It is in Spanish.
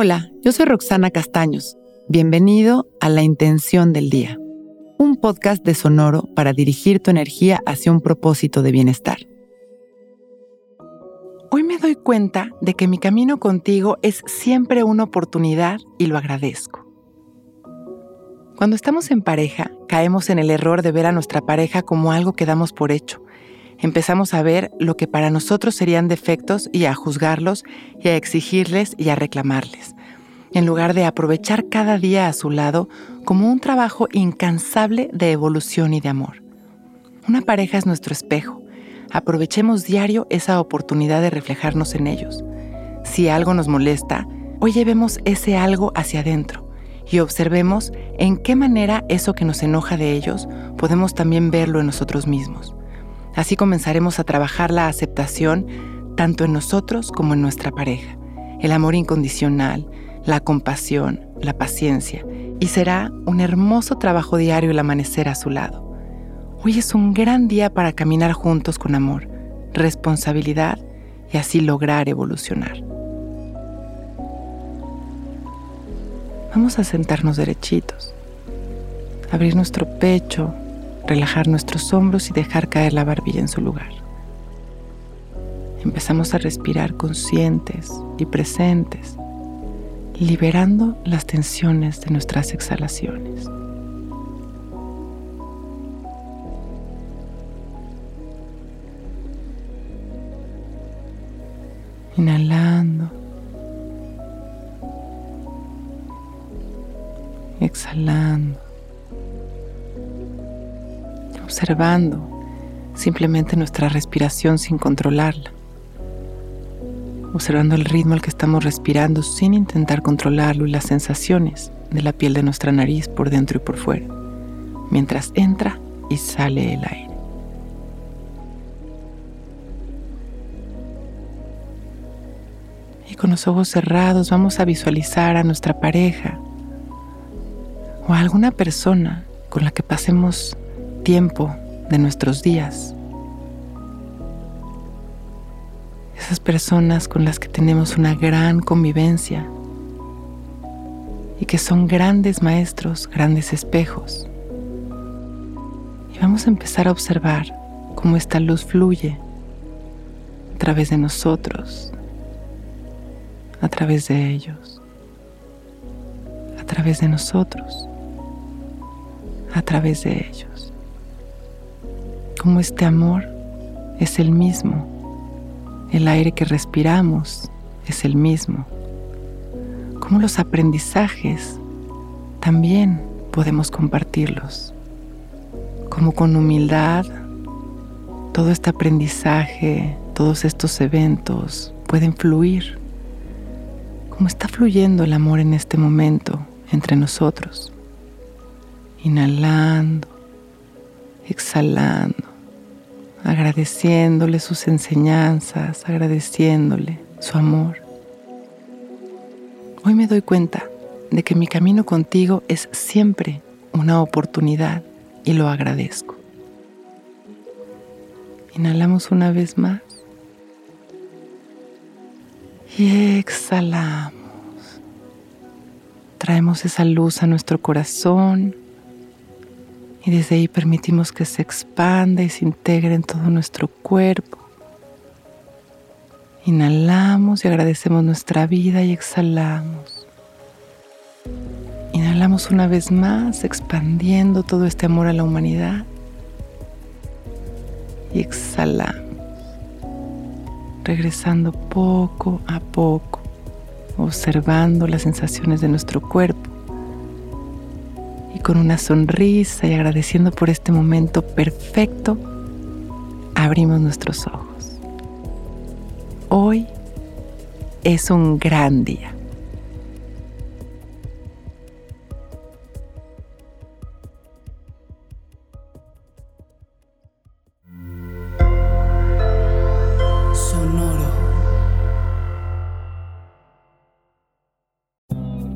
Hola, yo soy Roxana Castaños. Bienvenido a La Intención del Día, un podcast de Sonoro para dirigir tu energía hacia un propósito de bienestar. Hoy me doy cuenta de que mi camino contigo es siempre una oportunidad y lo agradezco. Cuando estamos en pareja, caemos en el error de ver a nuestra pareja como algo que damos por hecho. Empezamos a ver lo que para nosotros serían defectos y a juzgarlos y a exigirles y a reclamarles, en lugar de aprovechar cada día a su lado como un trabajo incansable de evolución y de amor. Una pareja es nuestro espejo. Aprovechemos diario esa oportunidad de reflejarnos en ellos. Si algo nos molesta, hoy llevemos ese algo hacia adentro y observemos en qué manera eso que nos enoja de ellos podemos también verlo en nosotros mismos. Así comenzaremos a trabajar la aceptación tanto en nosotros como en nuestra pareja, el amor incondicional, la compasión, la paciencia, y será un hermoso trabajo diario el amanecer a su lado. Hoy es un gran día para caminar juntos con amor, responsabilidad y así lograr evolucionar. Vamos a sentarnos derechitos, abrir nuestro pecho, relajar nuestros hombros y dejar caer la barbilla en su lugar. Empezamos a respirar conscientes y presentes, liberando las tensiones de nuestras exhalaciones. Inhalando exhalando, observando simplemente nuestra respiración sin controlarla, observando el ritmo al que estamos respirando sin intentar controlarlo y las sensaciones de la piel de nuestra nariz por dentro y por fuera, mientras entra y sale el aire. Y con los ojos cerrados vamos a visualizar a nuestra pareja o a alguna persona con la que pasemos tiempo de nuestros días. Esas personas con las que tenemos una gran convivencia y que son grandes maestros, grandes espejos. Y vamos a empezar a observar cómo esta luz fluye a través de nosotros, a través de ellos, a través de nosotros a través de ellos. Como este amor es el mismo, el aire que respiramos es el mismo, como los aprendizajes también podemos compartirlos, como con humildad todo este aprendizaje, todos estos eventos pueden fluir, como está fluyendo el amor en este momento entre nosotros. Inhalando, exhalando, agradeciéndole sus enseñanzas, agradeciéndole su amor. Hoy me doy cuenta de que mi camino contigo es siempre una oportunidad y lo agradezco. Inhalamos una vez más y exhalamos. Traemos esa luz a nuestro corazón y desde ahí permitimos que se expanda y se integre en todo nuestro cuerpo. Inhalamos y agradecemos nuestra vida y exhalamos. Inhalamos una vez más, expandiendo todo este amor a la humanidad. Y exhalamos, regresando poco a poco, observando las sensaciones de nuestro cuerpo con una sonrisa y agradeciendo por este momento perfecto, abrimos nuestros ojos. Hoy es un gran día.